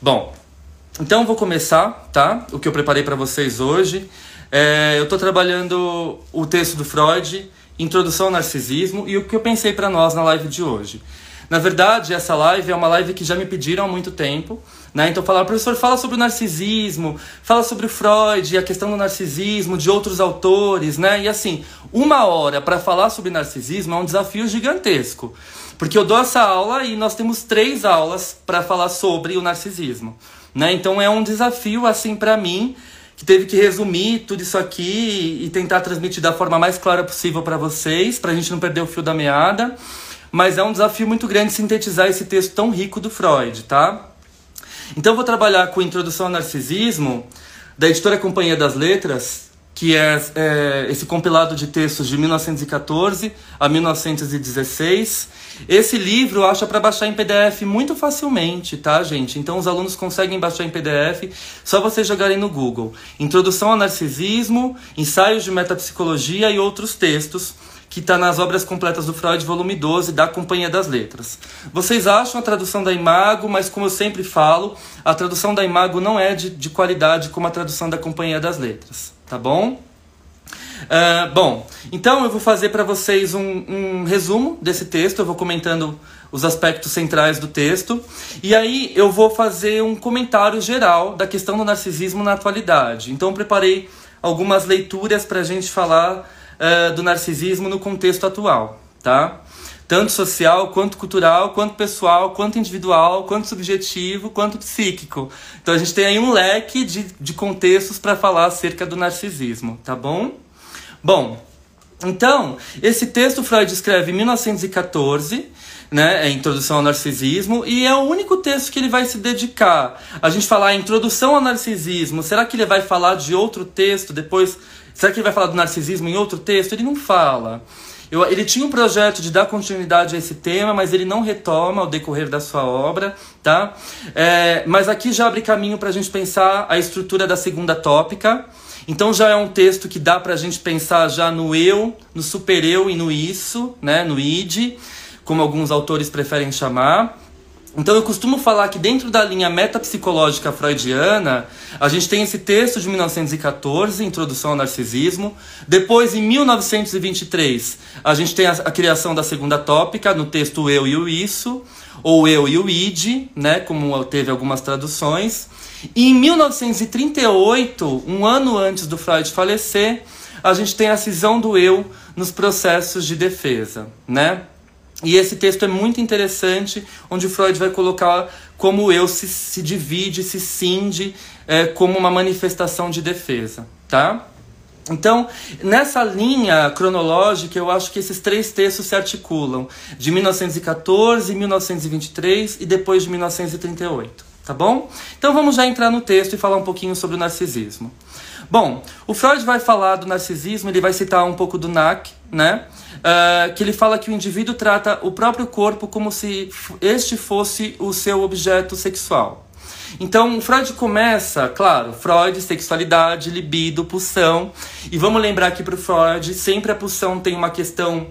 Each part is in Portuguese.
Bom, então vou começar, tá? O que eu preparei para vocês hoje. É, eu estou trabalhando o texto do Freud, Introdução ao Narcisismo, e o que eu pensei para nós na live de hoje. Na verdade, essa live é uma live que já me pediram há muito tempo. Né? Então, falar, professor, fala sobre o narcisismo, fala sobre o Freud, a questão do narcisismo, de outros autores, né? E assim, uma hora para falar sobre narcisismo é um desafio gigantesco. Porque eu dou essa aula e nós temos três aulas para falar sobre o narcisismo. Né? Então é um desafio assim para mim que teve que resumir tudo isso aqui e tentar transmitir da forma mais clara possível para vocês, para a gente não perder o fio da meada. Mas é um desafio muito grande sintetizar esse texto tão rico do Freud, tá? Então eu vou trabalhar com Introdução ao Narcisismo, da editora Companhia das Letras, que é, é, esse compilado de textos de 1914 a 1916. Esse livro acha para baixar em PDF muito facilmente, tá, gente? Então os alunos conseguem baixar em PDF, só vocês jogarem no Google. Introdução ao Narcisismo, Ensaios de Metapsicologia e outros textos que está nas obras completas do Freud, volume 12, da Companhia das Letras. Vocês acham a tradução da Imago, mas como eu sempre falo, a tradução da Imago não é de, de qualidade como a tradução da Companhia das Letras tá bom? Uh, bom, então eu vou fazer para vocês um, um, resumo desse texto, eu vou comentando os aspectos centrais do texto, e aí eu vou fazer um comentário geral da questão do narcisismo na atualidade. Então preparei algumas leituras para a gente falar uh, do narcisismo no contexto atual, tá? Tanto social, quanto cultural, quanto pessoal, quanto individual, quanto subjetivo, quanto psíquico. Então a gente tem aí um leque de, de contextos para falar acerca do narcisismo, tá bom? Bom, então, esse texto Freud escreve em 1914, né, é Introdução ao Narcisismo, e é o único texto que ele vai se dedicar. A gente falar Introdução ao Narcisismo, será que ele vai falar de outro texto depois? Será que ele vai falar do narcisismo em outro texto? Ele não fala. Eu, ele tinha um projeto de dar continuidade a esse tema, mas ele não retoma ao decorrer da sua obra, tá? É, mas aqui já abre caminho para a gente pensar a estrutura da segunda tópica. Então já é um texto que dá para a gente pensar já no eu, no super-eu e no isso, né? no id, como alguns autores preferem chamar. Então eu costumo falar que dentro da linha metapsicológica freudiana, a gente tem esse texto de 1914, Introdução ao Narcisismo. Depois, em 1923, a gente tem a, a criação da segunda tópica, no texto Eu e o Isso, ou Eu e o Id, né, como teve algumas traduções. E em 1938, um ano antes do Freud falecer, a gente tem a cisão do eu nos processos de defesa, né? E esse texto é muito interessante, onde Freud vai colocar como o eu se, se divide, se cinde é, como uma manifestação de defesa, tá? Então, nessa linha cronológica, eu acho que esses três textos se articulam, de 1914, 1923 e depois de 1938, tá bom? Então vamos já entrar no texto e falar um pouquinho sobre o narcisismo. Bom, o Freud vai falar do narcisismo, ele vai citar um pouco do Nack, né? Uh, que ele fala que o indivíduo trata o próprio corpo como se este fosse o seu objeto sexual. Então, Freud começa, claro, Freud, sexualidade, libido, pulsão. E vamos lembrar que para Freud, sempre a pulsão tem uma questão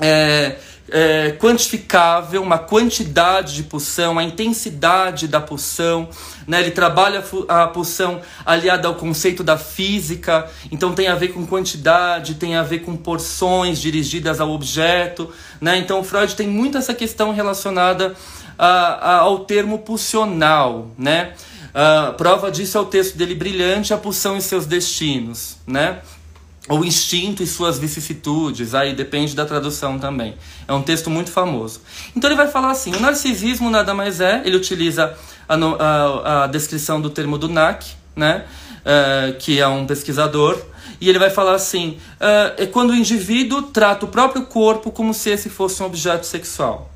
é, é, quantificável, uma quantidade de pulsão, a intensidade da pulsão. Né? Ele trabalha a pulsão aliada ao conceito da física, então tem a ver com quantidade, tem a ver com porções dirigidas ao objeto. Né? Então Freud tem muito essa questão relacionada ao termo pulsional, né? Uh, prova disso é o texto dele brilhante, A Pulsão e Seus Destinos, né? O instinto e suas vicissitudes, aí depende da tradução também. É um texto muito famoso. Então ele vai falar assim: o narcisismo nada mais é, ele utiliza a, a, a descrição do termo do NAC, né? Uh, que é um pesquisador, e ele vai falar assim: uh, é quando o indivíduo trata o próprio corpo como se esse fosse um objeto sexual.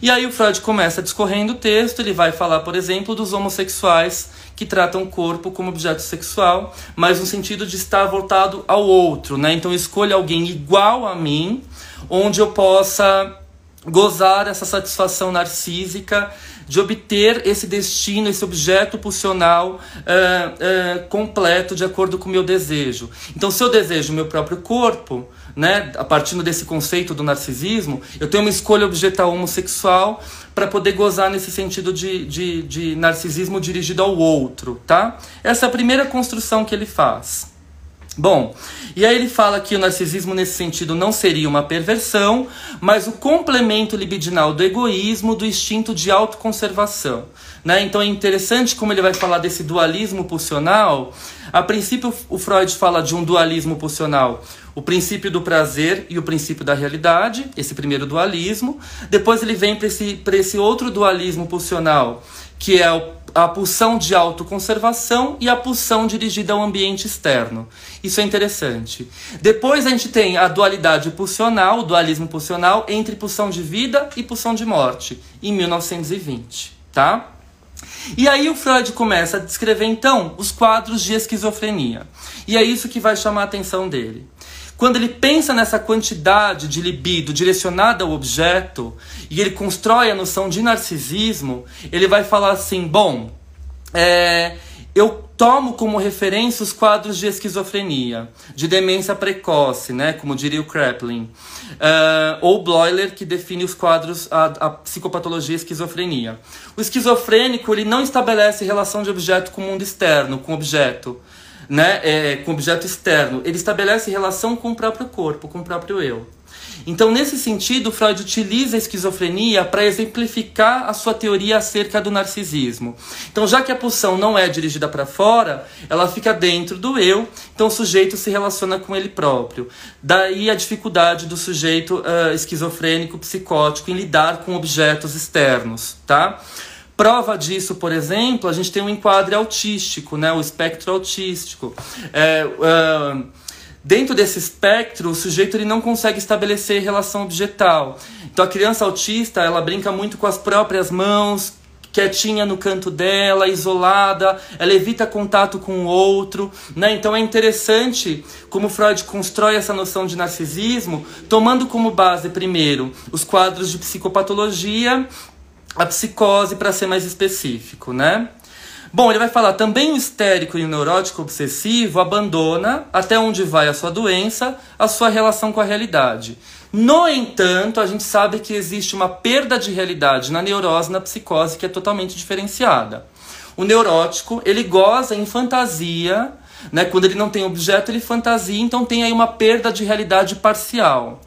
E aí o Freud começa discorrendo o texto, ele vai falar, por exemplo, dos homossexuais que tratam o corpo como objeto sexual, mas no sentido de estar voltado ao outro, né? Então escolha alguém igual a mim, onde eu possa gozar essa satisfação narcísica de obter esse destino, esse objeto pulsional uh, uh, completo de acordo com o meu desejo. Então, se eu desejo o meu próprio corpo, né, a partir desse conceito do narcisismo, eu tenho uma escolha objetal homossexual para poder gozar nesse sentido de, de, de narcisismo dirigido ao outro, tá? Essa é a primeira construção que ele faz. Bom, e aí ele fala que o narcisismo nesse sentido não seria uma perversão, mas o complemento libidinal do egoísmo, do instinto de autoconservação. Né? Então é interessante como ele vai falar desse dualismo pulsional. A princípio, o Freud fala de um dualismo pulsional, o princípio do prazer e o princípio da realidade, esse primeiro dualismo. Depois ele vem para esse, esse outro dualismo pulsional, que é o a pulsão de autoconservação e a pulsão dirigida ao ambiente externo. Isso é interessante. Depois a gente tem a dualidade pulsional, o dualismo pulsional entre pulsão de vida e pulsão de morte, em 1920, tá? E aí o Freud começa a descrever então os quadros de esquizofrenia. E é isso que vai chamar a atenção dele. Quando ele pensa nessa quantidade de libido direcionada ao objeto e ele constrói a noção de narcisismo, ele vai falar assim: bom, é, eu tomo como referência os quadros de esquizofrenia, de demência precoce, né, como diria o Kraepelin, uh, ou Bloiler, que define os quadros, a, a psicopatologia esquizofrenia. O esquizofrênico ele não estabelece relação de objeto com o mundo externo, com o objeto né, é, com objeto externo, ele estabelece relação com o próprio corpo, com o próprio eu. Então, nesse sentido, Freud utiliza a esquizofrenia para exemplificar a sua teoria acerca do narcisismo. Então, já que a pulsão não é dirigida para fora, ela fica dentro do eu, então o sujeito se relaciona com ele próprio. Daí a dificuldade do sujeito uh, esquizofrênico, psicótico, em lidar com objetos externos, tá? Prova disso, por exemplo, a gente tem um enquadre autístico, né, o espectro autístico. É, uh, dentro desse espectro, o sujeito ele não consegue estabelecer relação objetal. Então a criança autista ela brinca muito com as próprias mãos, quietinha no canto dela, isolada, ela evita contato com o outro, né? Então é interessante como Freud constrói essa noção de narcisismo, tomando como base primeiro os quadros de psicopatologia a psicose, para ser mais específico, né? Bom, ele vai falar também o histérico e o neurótico obsessivo abandona, até onde vai a sua doença, a sua relação com a realidade. No entanto, a gente sabe que existe uma perda de realidade na neurose, na psicose, que é totalmente diferenciada. O neurótico, ele goza em fantasia, né? Quando ele não tem objeto, ele fantasia, então tem aí uma perda de realidade parcial.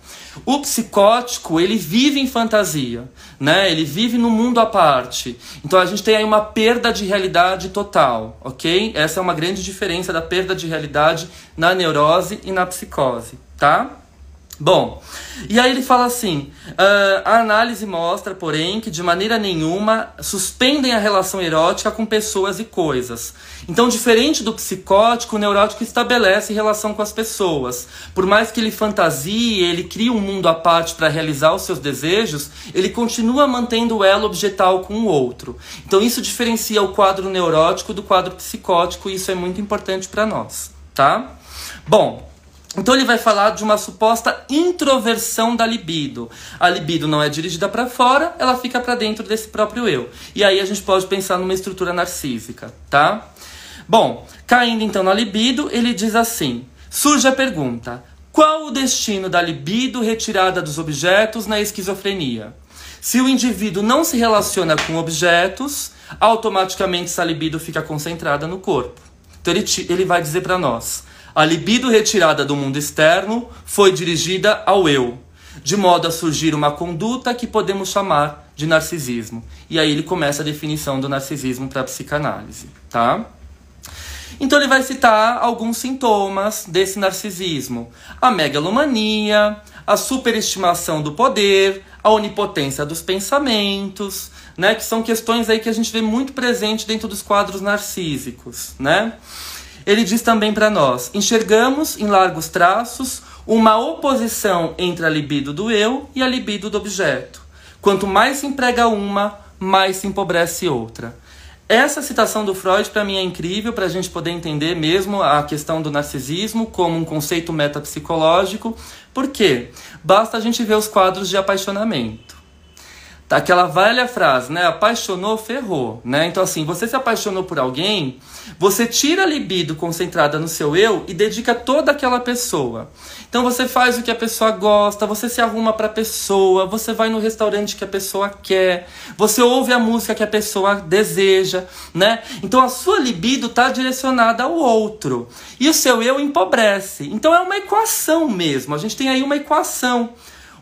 O psicótico, ele vive em fantasia, né? Ele vive no mundo à parte. Então a gente tem aí uma perda de realidade total, ok? Essa é uma grande diferença da perda de realidade na neurose e na psicose, tá? Bom, e aí ele fala assim: uh, a análise mostra, porém, que de maneira nenhuma suspendem a relação erótica com pessoas e coisas. Então, diferente do psicótico, o neurótico estabelece relação com as pessoas. Por mais que ele fantasie, ele crie um mundo à parte para realizar os seus desejos, ele continua mantendo o elo objetal com o outro. Então, isso diferencia o quadro neurótico do quadro psicótico, e isso é muito importante para nós, tá? Bom. Então ele vai falar de uma suposta introversão da libido. A libido não é dirigida para fora, ela fica para dentro desse próprio eu. E aí a gente pode pensar numa estrutura narcísica, tá? Bom, caindo então na libido, ele diz assim: surge a pergunta: qual o destino da libido retirada dos objetos na esquizofrenia? Se o indivíduo não se relaciona com objetos, automaticamente essa libido fica concentrada no corpo. Então ele, ele vai dizer para nós: a libido retirada do mundo externo foi dirigida ao eu. de modo a surgir uma conduta que podemos chamar de narcisismo. E aí ele começa a definição do narcisismo para a psicanálise, tá? Então ele vai citar alguns sintomas desse narcisismo: a megalomania, a superestimação do poder, a onipotência dos pensamentos, né, que são questões aí que a gente vê muito presente dentro dos quadros narcísicos, né? Ele diz também para nós: enxergamos em largos traços uma oposição entre a libido do eu e a libido do objeto. Quanto mais se emprega uma, mais se empobrece outra. Essa citação do Freud para mim é incrível para a gente poder entender mesmo a questão do narcisismo como um conceito metapsicológico, porque basta a gente ver os quadros de apaixonamento. Tá aquela velha frase, né? Apaixonou, ferrou, né? Então assim, você se apaixonou por alguém, você tira a libido concentrada no seu eu e dedica toda aquela pessoa. Então você faz o que a pessoa gosta, você se arruma para a pessoa, você vai no restaurante que a pessoa quer, você ouve a música que a pessoa deseja, né? Então a sua libido está direcionada ao outro e o seu eu empobrece. Então é uma equação mesmo. A gente tem aí uma equação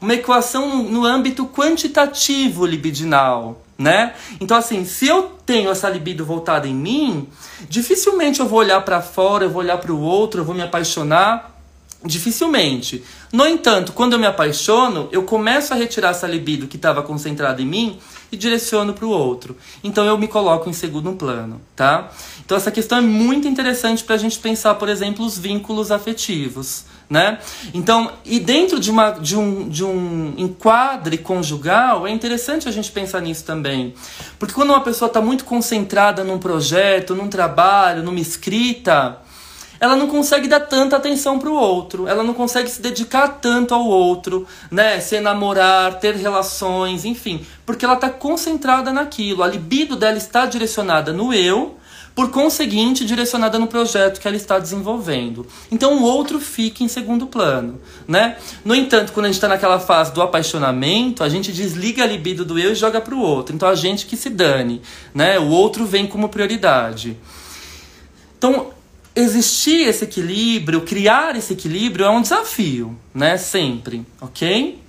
uma equação no âmbito quantitativo libidinal, né? Então assim, se eu tenho essa libido voltada em mim, dificilmente eu vou olhar para fora, eu vou olhar para o outro, eu vou me apaixonar, dificilmente. No entanto, quando eu me apaixono, eu começo a retirar essa libido que estava concentrada em mim e direciono para o outro. Então eu me coloco em segundo plano, tá? Então essa questão é muito interessante para a gente pensar, por exemplo, os vínculos afetivos né? Então, e dentro de, uma, de, um, de um enquadre conjugal, é interessante a gente pensar nisso também. Porque quando uma pessoa está muito concentrada num projeto, num trabalho, numa escrita, ela não consegue dar tanta atenção para o outro, ela não consegue se dedicar tanto ao outro, né? Se enamorar, ter relações, enfim, porque ela está concentrada naquilo. A libido dela está direcionada no eu por conseguinte, direcionada no projeto que ela está desenvolvendo. Então o outro fica em segundo plano, né? No entanto, quando a gente está naquela fase do apaixonamento, a gente desliga a libido do eu e joga para o outro. Então a gente que se dane, né? O outro vem como prioridade. Então existir esse equilíbrio, criar esse equilíbrio é um desafio, né? Sempre, ok?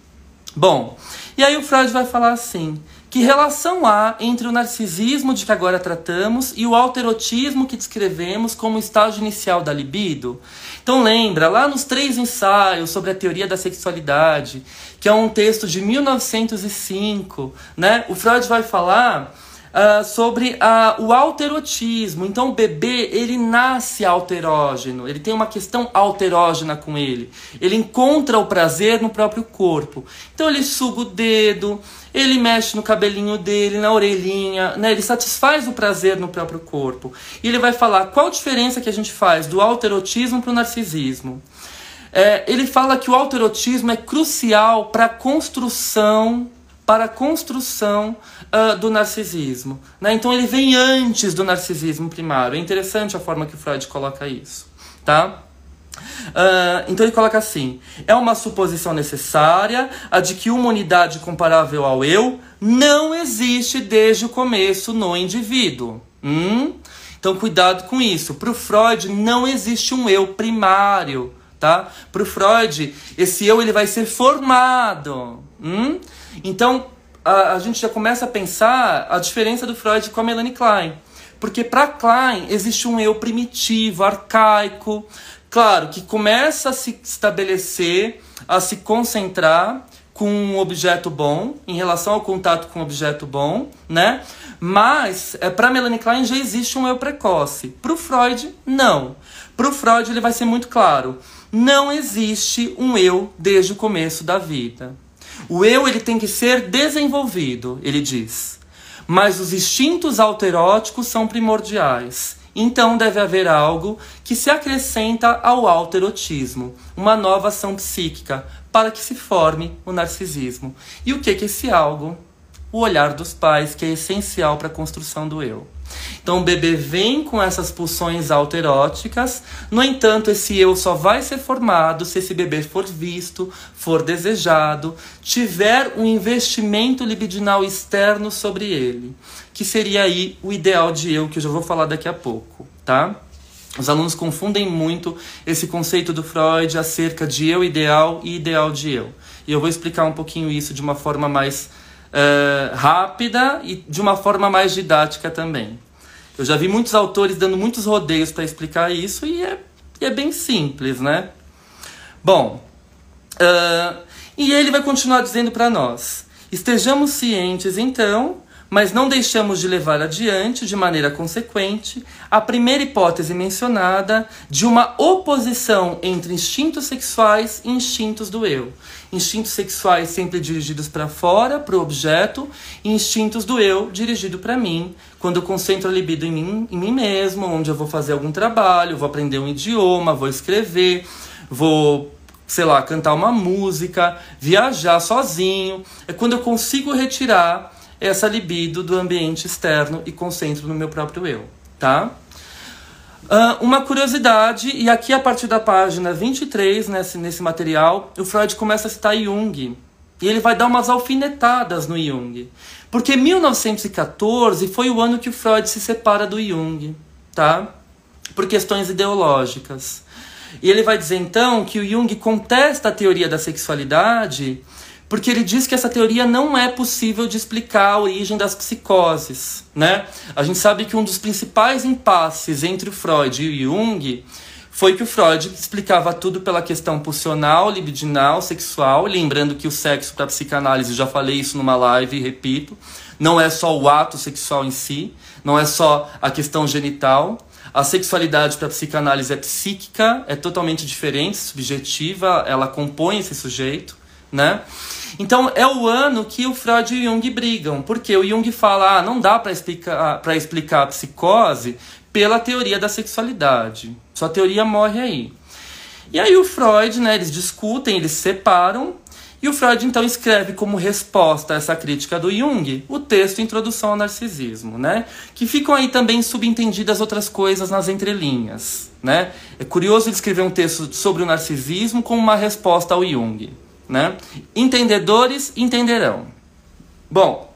Bom, e aí o Freud vai falar assim que relação há entre o narcisismo de que agora tratamos e o alterotismo que descrevemos como estágio inicial da libido? Então lembra, lá nos três ensaios sobre a teoria da sexualidade, que é um texto de 1905, né? O Freud vai falar uh, sobre uh, o alterotismo. Então, o bebê, ele nasce alterógeno, ele tem uma questão alterógena com ele. Ele encontra o prazer no próprio corpo. Então, ele suga o dedo, ele mexe no cabelinho dele, na orelhinha, né? ele satisfaz o prazer no próprio corpo. E ele vai falar qual a diferença que a gente faz do alterotismo para o narcisismo. É, ele fala que o alterotismo é crucial para a construção para a construção uh, do narcisismo. Né? Então ele vem antes do narcisismo primário. É interessante a forma que Freud coloca isso. Tá? Uh, então ele coloca assim: é uma suposição necessária a de que uma unidade comparável ao eu não existe desde o começo no indivíduo. Hum? Então cuidado com isso. Para o Freud não existe um eu primário, tá? Para o Freud esse eu ele vai ser formado. Hum? Então, a, a gente já começa a pensar a diferença do Freud com a Melanie Klein. Porque para Klein existe um eu primitivo, arcaico, claro, que começa a se estabelecer, a se concentrar com um objeto bom, em relação ao contato com um objeto bom, né? Mas é, para Melanie Klein já existe um eu precoce. Para o Freud, não. Para o Freud ele vai ser muito claro. Não existe um eu desde o começo da vida. O eu ele tem que ser desenvolvido, ele diz. Mas os instintos alteróticos são primordiais. Então deve haver algo que se acrescenta ao alterotismo, uma nova ação psíquica, para que se forme o narcisismo. E o que é esse algo? O olhar dos pais, que é essencial para a construção do eu. Então o bebê vem com essas pulsões alteróticas, no entanto, esse eu só vai ser formado se esse bebê for visto, for desejado, tiver um investimento libidinal externo sobre ele, que seria aí o ideal de eu, que eu já vou falar daqui a pouco, tá? Os alunos confundem muito esse conceito do Freud acerca de eu ideal e ideal de eu. e eu vou explicar um pouquinho isso de uma forma mais uh, rápida e de uma forma mais didática também. Eu já vi muitos autores dando muitos rodeios para explicar isso e é, é, bem simples, né? Bom, uh, e ele vai continuar dizendo para nós: estejamos cientes então mas não deixamos de levar adiante, de maneira consequente, a primeira hipótese mencionada de uma oposição entre instintos sexuais e instintos do eu. Instintos sexuais sempre dirigidos para fora, para o objeto, e instintos do eu dirigido para mim, quando eu concentro a libido em mim, em mim mesmo, onde eu vou fazer algum trabalho, vou aprender um idioma, vou escrever, vou sei lá, cantar uma música, viajar sozinho. É quando eu consigo retirar essa libido do ambiente externo e concentro no meu próprio eu, tá? Uh, uma curiosidade, e aqui a partir da página 23, nesse, nesse material, o Freud começa a citar Jung. E ele vai dar umas alfinetadas no Jung. Porque 1914 foi o ano que o Freud se separa do Jung, tá? Por questões ideológicas. E ele vai dizer então que o Jung contesta a teoria da sexualidade porque ele diz que essa teoria não é possível de explicar a origem das psicoses, né? A gente sabe que um dos principais impasses entre o Freud e o Jung foi que o Freud explicava tudo pela questão pulsional, libidinal, sexual, lembrando que o sexo para psicanálise, já falei isso numa live repito, não é só o ato sexual em si, não é só a questão genital. A sexualidade para psicanálise é psíquica, é totalmente diferente, subjetiva, ela compõe esse sujeito né? Então é o ano que o Freud e o Jung brigam, porque o Jung fala, ah, não dá para explicar para explicar a psicose pela teoria da sexualidade. Sua teoria morre aí. E aí o Freud, né, eles discutem, eles separam, e o Freud então escreve como resposta a essa crítica do Jung o texto Introdução ao Narcisismo, né? Que ficam aí também subentendidas outras coisas nas entrelinhas, né? É curioso ele escrever um texto sobre o narcisismo como uma resposta ao Jung. Né? Entendedores entenderão. Bom,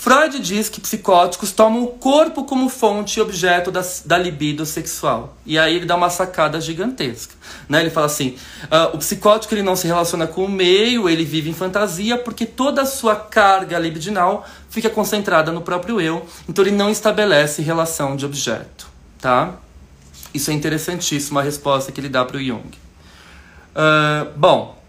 Freud diz que psicóticos tomam o corpo como fonte e objeto da, da libido sexual. E aí ele dá uma sacada gigantesca. Né? Ele fala assim: uh, o psicótico ele não se relaciona com o meio, ele vive em fantasia, porque toda a sua carga libidinal fica concentrada no próprio eu, então ele não estabelece relação de objeto. Tá? Isso é interessantíssimo, a resposta que ele dá para o Jung. Uh, bom,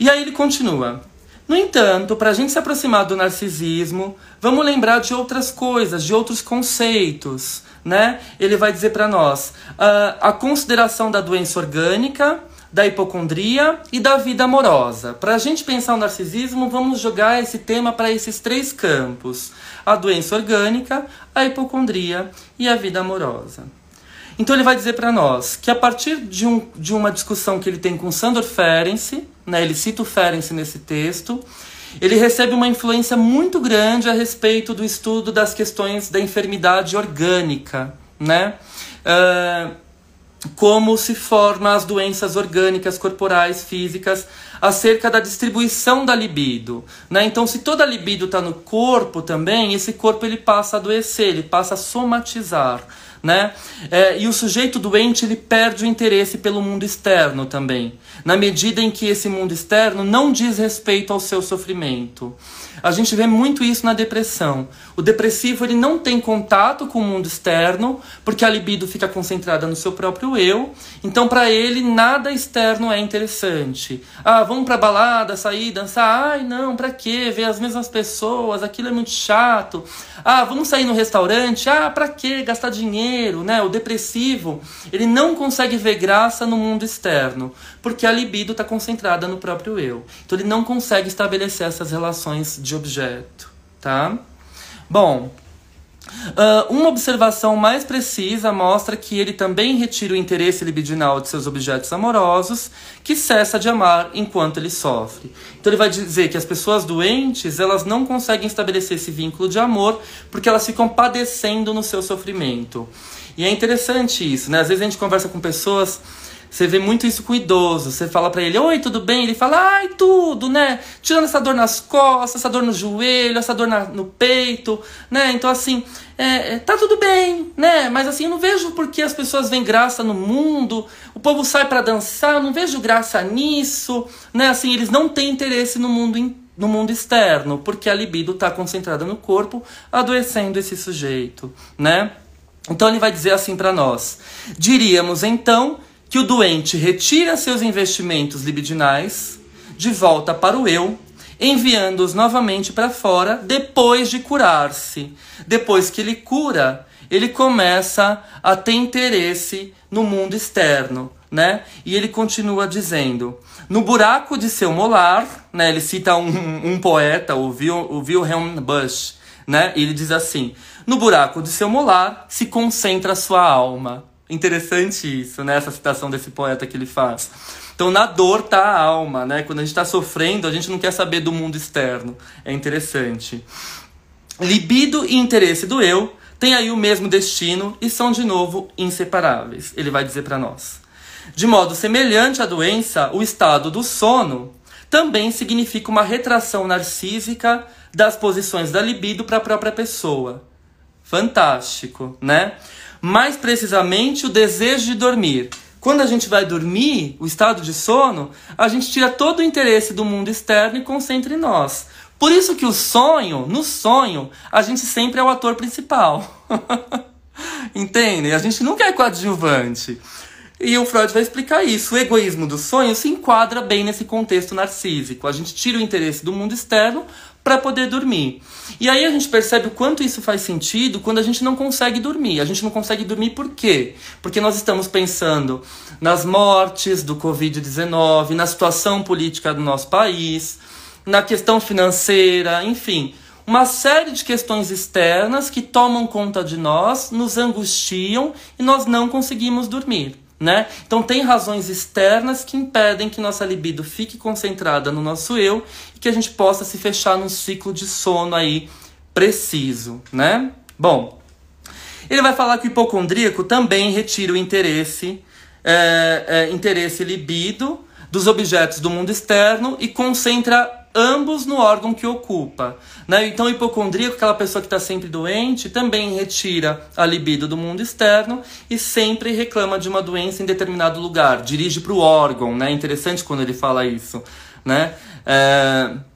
e aí ele continua. No entanto, para a gente se aproximar do narcisismo, vamos lembrar de outras coisas, de outros conceitos, né? Ele vai dizer para nós uh, a consideração da doença orgânica, da hipocondria e da vida amorosa. Para a gente pensar o narcisismo, vamos jogar esse tema para esses três campos: a doença orgânica, a hipocondria e a vida amorosa. Então ele vai dizer para nós que a partir de, um, de uma discussão que ele tem com Sandor Ferenczi, né, ele cita o Ferenczi nesse texto, ele recebe uma influência muito grande a respeito do estudo das questões da enfermidade orgânica, né? Uh, como se formam as doenças orgânicas corporais, físicas, acerca da distribuição da libido. Né? Então, se toda a libido está no corpo também, esse corpo ele passa a adoecer, ele passa a somatizar né? É, e o sujeito doente ele perde o interesse pelo mundo externo também, na medida em que esse mundo externo não diz respeito ao seu sofrimento. A gente vê muito isso na depressão. O depressivo ele não tem contato com o mundo externo, porque a libido fica concentrada no seu próprio eu. Então, para ele, nada externo é interessante. Ah, vamos pra balada, sair, dançar. Ai, não, pra quê? Ver as mesmas pessoas, aquilo é muito chato. Ah, vamos sair no restaurante. Ah, pra quê? Gastar dinheiro, né? O depressivo, ele não consegue ver graça no mundo externo, porque a libido está concentrada no próprio eu. Então, ele não consegue estabelecer essas relações de objeto, tá? Bom, Uh, uma observação mais precisa mostra que ele também retira o interesse libidinal de seus objetos amorosos, que cessa de amar enquanto ele sofre. Então ele vai dizer que as pessoas doentes, elas não conseguem estabelecer esse vínculo de amor porque elas ficam padecendo no seu sofrimento. E é interessante isso, né? Às vezes a gente conversa com pessoas Você vê muito isso com idoso. Você fala para ele, oi, tudo bem? Ele fala, ai, tudo, né? Tirando essa dor nas costas, essa dor no joelho, essa dor na, no peito, né? Então, assim, é, é, tá tudo bem, né? Mas assim, eu não vejo por que as pessoas veem graça no mundo, o povo sai para dançar, eu não vejo graça nisso, né? Assim, eles não têm interesse no mundo no mundo externo, porque a libido está concentrada no corpo, adoecendo esse sujeito, né? Então ele vai dizer assim para nós: diríamos então que o doente retira seus investimentos libidinais de volta para o eu, enviando-os novamente para fora depois de curar-se. Depois que ele cura, ele começa a ter interesse no mundo externo, né? E ele continua dizendo: no buraco de seu molar, né? Ele cita um, um poeta, o, Vil, o Wilhelm Busch, né? E ele diz assim: no buraco de seu molar se concentra sua alma. Interessante isso, né? Essa citação desse poeta que ele faz. Então, na dor tá a alma, né? Quando a gente está sofrendo, a gente não quer saber do mundo externo. É interessante. Libido e interesse do eu têm aí o mesmo destino e são de novo inseparáveis. Ele vai dizer para nós. De modo semelhante à doença, o estado do sono também significa uma retração narcísica das posições da libido para a própria pessoa. Fantástico, né? Mais precisamente, o desejo de dormir. Quando a gente vai dormir, o estado de sono, a gente tira todo o interesse do mundo externo e concentra em nós. Por isso que o sonho, no sonho, a gente sempre é o ator principal. Entendem? A gente nunca é coadjuvante. E o Freud vai explicar isso. O egoísmo do sonho se enquadra bem nesse contexto narcísico. A gente tira o interesse do mundo externo para poder dormir. E aí a gente percebe o quanto isso faz sentido quando a gente não consegue dormir. A gente não consegue dormir por quê? Porque nós estamos pensando nas mortes do Covid-19, na situação política do nosso país, na questão financeira, enfim. Uma série de questões externas que tomam conta de nós, nos angustiam e nós não conseguimos dormir. Né? Então tem razões externas que impedem que nossa libido fique concentrada no nosso eu e que a gente possa se fechar num ciclo de sono aí preciso, né? Bom, ele vai falar que o hipocondríaco também retira o interesse, é, é, interesse libido dos objetos do mundo externo e concentra ambos no órgão que ocupa. Né? Então, o hipocondríaco, aquela pessoa que está sempre doente, também retira a libido do mundo externo e sempre reclama de uma doença em determinado lugar, dirige para o órgão. Né? Interessante quando ele fala isso. Né? É...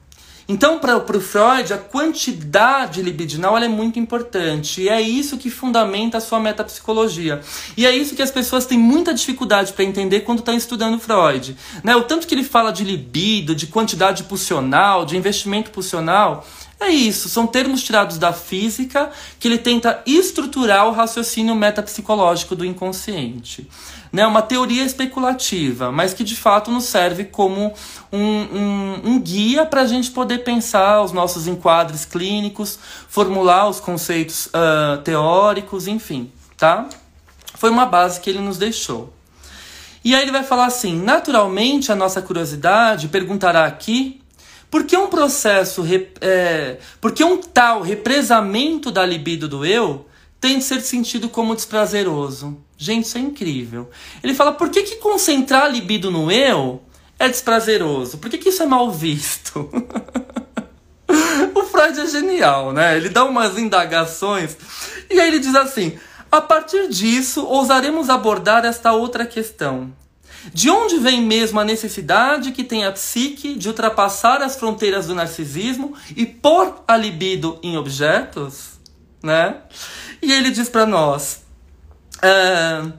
Então, para o Freud, a quantidade libidinal é muito importante. E é isso que fundamenta a sua metapsicologia. E é isso que as pessoas têm muita dificuldade para entender quando estão estudando Freud. Né? O tanto que ele fala de libido, de quantidade pulsional, de investimento pulsional. É isso, são termos tirados da física que ele tenta estruturar o raciocínio metapsicológico do inconsciente né, uma teoria especulativa, mas que de fato nos serve como um, um, um guia para a gente poder pensar os nossos enquadres clínicos, formular os conceitos uh, teóricos, enfim, tá? Foi uma base que ele nos deixou. E aí ele vai falar assim: naturalmente a nossa curiosidade perguntará aqui por que um processo, é, por que um tal represamento da libido do eu tem de ser sentido como desprazeroso? Gente, isso é incrível. Ele fala, por que, que concentrar a libido no eu é desprazeroso? Por que, que isso é mal visto? o Freud é genial, né? Ele dá umas indagações e aí ele diz assim: a partir disso, ousaremos abordar esta outra questão. De onde vem mesmo a necessidade que tem a psique de ultrapassar as fronteiras do narcisismo e pôr a libido em objetos? Né? E ele diz para nós: Uh,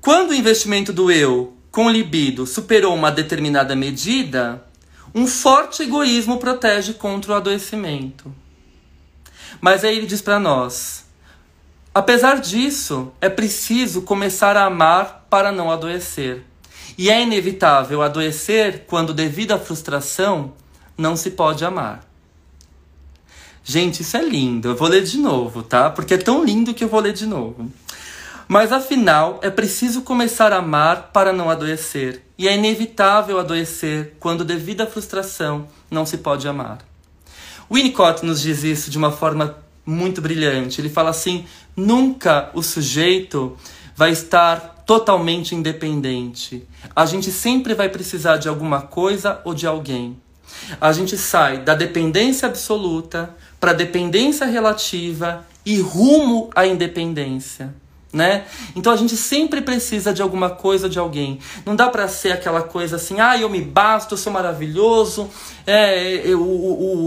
quando o investimento do eu com libido superou uma determinada medida, um forte egoísmo protege contra o adoecimento. Mas aí ele diz para nós: apesar disso, é preciso começar a amar para não adoecer. E é inevitável adoecer quando, devido à frustração, não se pode amar. Gente, isso é lindo. Eu vou ler de novo, tá? Porque é tão lindo que eu vou ler de novo. Mas afinal, é preciso começar a amar para não adoecer. E é inevitável adoecer quando, devido à frustração, não se pode amar. Winnicott nos diz isso de uma forma muito brilhante. Ele fala assim: nunca o sujeito vai estar totalmente independente. A gente sempre vai precisar de alguma coisa ou de alguém. A gente sai da dependência absoluta para a dependência relativa e rumo à independência. Né? Então a gente sempre precisa de alguma coisa de alguém. Não dá para ser aquela coisa assim, ah, eu me basto, eu sou maravilhoso, é, eu,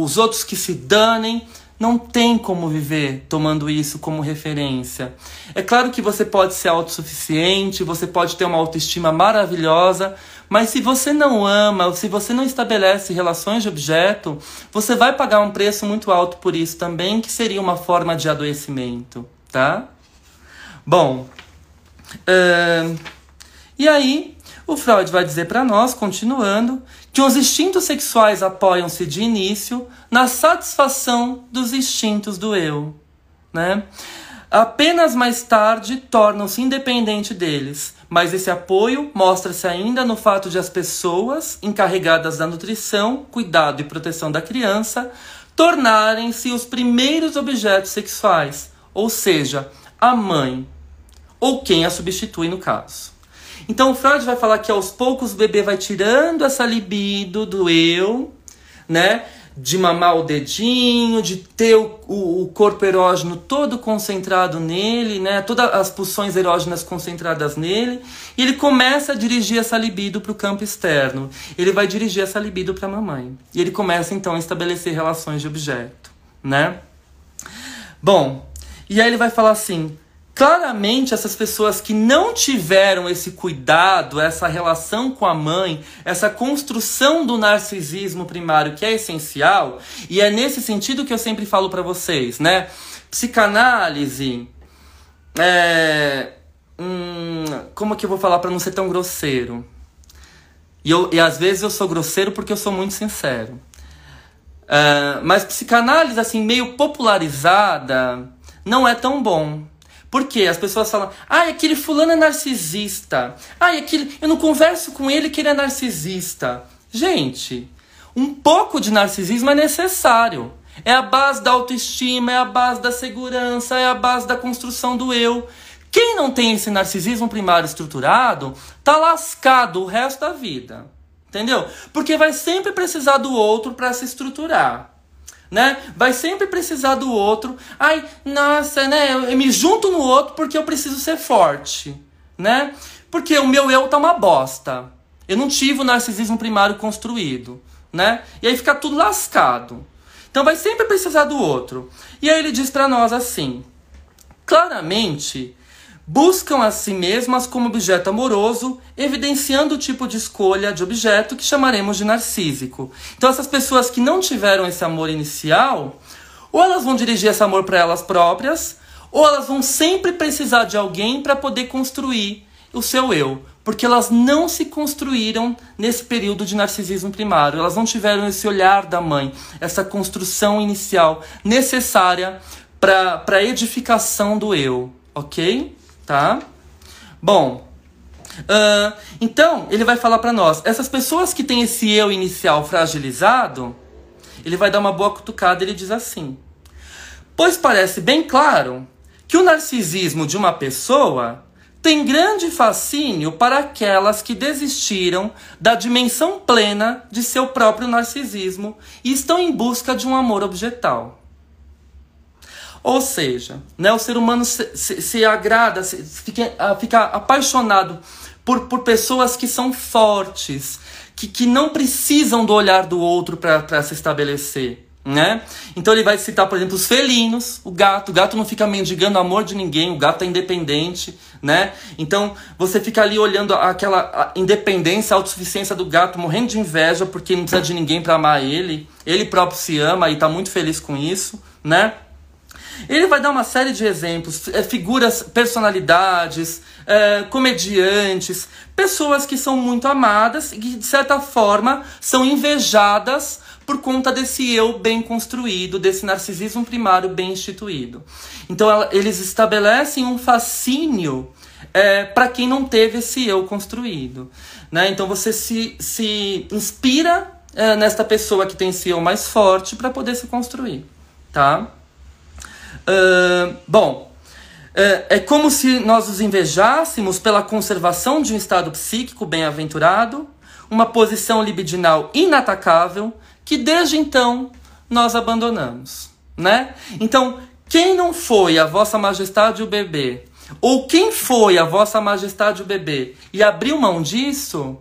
os outros que se danem. Não tem como viver tomando isso como referência. É claro que você pode ser autossuficiente, você pode ter uma autoestima maravilhosa, mas se você não ama, se você não estabelece relações de objeto, você vai pagar um preço muito alto por isso também, que seria uma forma de adoecimento, tá? Bom, uh, e aí o Freud vai dizer para nós, continuando, que os instintos sexuais apoiam-se de início na satisfação dos instintos do eu, né? Apenas mais tarde tornam-se independentes deles, mas esse apoio mostra-se ainda no fato de as pessoas encarregadas da nutrição, cuidado e proteção da criança tornarem-se os primeiros objetos sexuais, ou seja, a mãe, ou quem a substitui no caso. Então o Freud vai falar que aos poucos o bebê vai tirando essa libido do eu, né? De mamar o dedinho, de ter o, o, o corpo erógeno todo concentrado nele, né? Todas as pulsões erógenas concentradas nele. E ele começa a dirigir essa libido para o campo externo. Ele vai dirigir essa libido para a mamãe. E ele começa então a estabelecer relações de objeto, né? Bom, e aí ele vai falar assim: Claramente, essas pessoas que não tiveram esse cuidado, essa relação com a mãe, essa construção do narcisismo primário que é essencial, e é nesse sentido que eu sempre falo para vocês, né? Psicanálise, é, hum, como que eu vou falar para não ser tão grosseiro? E, eu, e às vezes eu sou grosseiro porque eu sou muito sincero. É, mas psicanálise assim meio popularizada não é tão bom porque as pessoas falam, ah, aquele fulano é narcisista. Ah, aquele, eu não converso com ele que ele é narcisista. Gente, um pouco de narcisismo é necessário. É a base da autoestima, é a base da segurança, é a base da construção do eu. Quem não tem esse narcisismo primário estruturado, tá lascado o resto da vida. Entendeu? Porque vai sempre precisar do outro para se estruturar né? Vai sempre precisar do outro. Ai, nossa, né? Eu, eu me junto no outro porque eu preciso ser forte, né? Porque o meu eu tá uma bosta. Eu não tive o narcisismo primário construído, né? E aí fica tudo lascado. Então vai sempre precisar do outro. E aí ele diz para nós assim: claramente buscam a si mesmas como objeto amoroso, evidenciando o tipo de escolha de objeto que chamaremos de narcísico. Então, essas pessoas que não tiveram esse amor inicial, ou elas vão dirigir esse amor para elas próprias, ou elas vão sempre precisar de alguém para poder construir o seu eu. Porque elas não se construíram nesse período de narcisismo primário, elas não tiveram esse olhar da mãe, essa construção inicial necessária para a edificação do eu, ok? Tá? Bom, uh, então ele vai falar para nós, essas pessoas que têm esse eu inicial fragilizado, ele vai dar uma boa cutucada, ele diz assim: Pois parece bem claro que o narcisismo de uma pessoa tem grande fascínio para aquelas que desistiram da dimensão plena de seu próprio narcisismo e estão em busca de um amor objetal. Ou seja, né, o ser humano se, se, se agrada, se, fica, ah, fica apaixonado por, por pessoas que são fortes, que, que não precisam do olhar do outro para se estabelecer. Né? Então ele vai citar, por exemplo, os felinos, o gato. O gato não fica mendigando amor de ninguém, o gato é independente, né? Então você fica ali olhando aquela independência, a autossuficiência do gato, morrendo de inveja porque não precisa de ninguém para amar ele. Ele próprio se ama e está muito feliz com isso, né? Ele vai dar uma série de exemplos, é, figuras, personalidades, é, comediantes, pessoas que são muito amadas e que, de certa forma, são invejadas por conta desse eu bem construído, desse narcisismo primário bem instituído. Então, eles estabelecem um fascínio é, para quem não teve esse eu construído. Né? Então, você se, se inspira é, nesta pessoa que tem esse eu mais forte para poder se construir. Tá? Uh, bom, É, é como se nós os invejássemos pela conservação de um estado psíquico bem-aventurado, uma posição libidinal inatacável, que desde então nós abandonamos, né? Então, quem não foi a vossa majestade o bebê, ou quem foi a vossa majestade o bebê e abriu mão disso,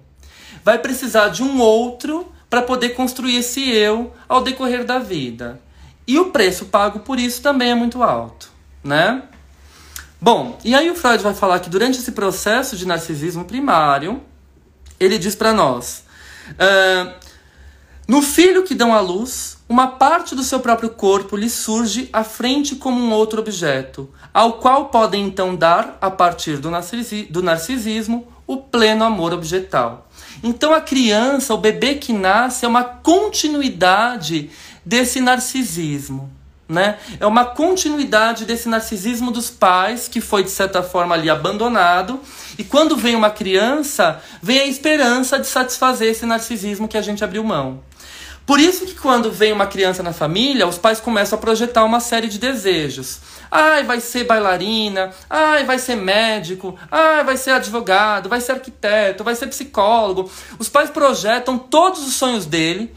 vai precisar de um outro para poder construir esse eu ao decorrer da vida. E o preço pago por isso também é muito alto, né? Bom, e aí o Freud vai falar que durante esse processo de narcisismo primário, ele diz para nós: uh, no filho que dão à luz, uma parte do seu próprio corpo lhe surge à frente como um outro objeto, ao qual podem então dar, a partir do, do narcisismo, o pleno amor objetal. Então a criança, o bebê que nasce, é uma continuidade desse narcisismo. Né? É uma continuidade desse narcisismo dos pais que foi de certa forma ali abandonado e quando vem uma criança vem a esperança de satisfazer esse narcisismo que a gente abriu mão. Por isso que quando vem uma criança na família os pais começam a projetar uma série de desejos. Ai, vai ser bailarina, ai, vai ser médico, ai, vai ser advogado, vai ser arquiteto, vai ser psicólogo. Os pais projetam todos os sonhos dele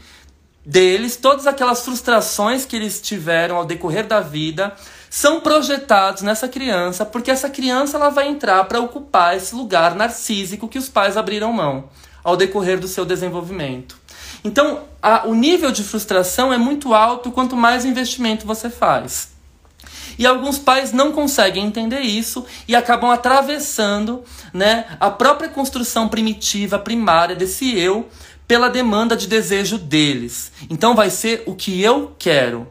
deles, todas aquelas frustrações que eles tiveram ao decorrer da vida, são projetados nessa criança, porque essa criança ela vai entrar para ocupar esse lugar narcísico que os pais abriram mão ao decorrer do seu desenvolvimento. Então, a, o nível de frustração é muito alto quanto mais investimento você faz. E alguns pais não conseguem entender isso e acabam atravessando né, a própria construção primitiva, primária desse eu, pela demanda de desejo deles. Então vai ser o que eu quero.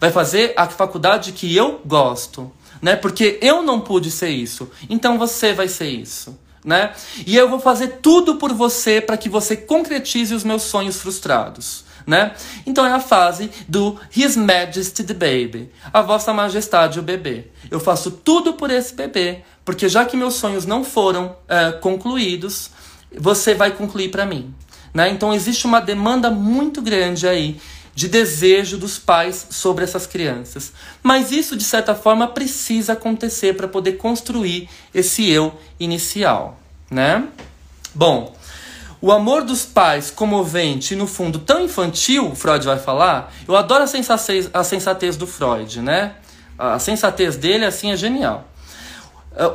Vai fazer a faculdade que eu gosto, né? Porque eu não pude ser isso. Então você vai ser isso, né? E eu vou fazer tudo por você para que você concretize os meus sonhos frustrados. Né? Então é a fase do His Majesty the Baby, a Vossa Majestade o bebê. Eu faço tudo por esse bebê, porque já que meus sonhos não foram é, concluídos, você vai concluir para mim. Né? Então existe uma demanda muito grande aí de desejo dos pais sobre essas crianças. Mas isso, de certa forma, precisa acontecer para poder construir esse eu inicial. Né? Bom, o amor dos pais comovente e, no fundo, tão infantil, Freud vai falar. Eu adoro a sensatez, a sensatez do Freud, né? A sensatez dele, assim, é genial.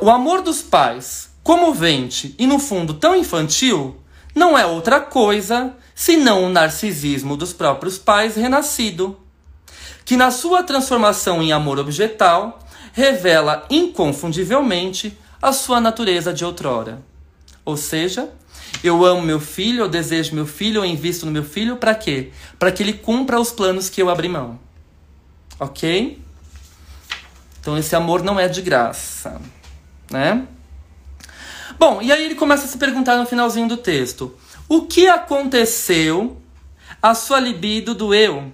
O amor dos pais comovente e, no fundo, tão infantil não é outra coisa senão o narcisismo dos próprios pais renascido, que na sua transformação em amor objetal revela inconfundivelmente a sua natureza de outrora. Ou seja, eu amo meu filho, eu desejo meu filho, eu invisto no meu filho para quê? Para que ele cumpra os planos que eu abri mão. OK? Então esse amor não é de graça, né? Bom, e aí ele começa a se perguntar no finalzinho do texto: o que aconteceu à sua libido do eu?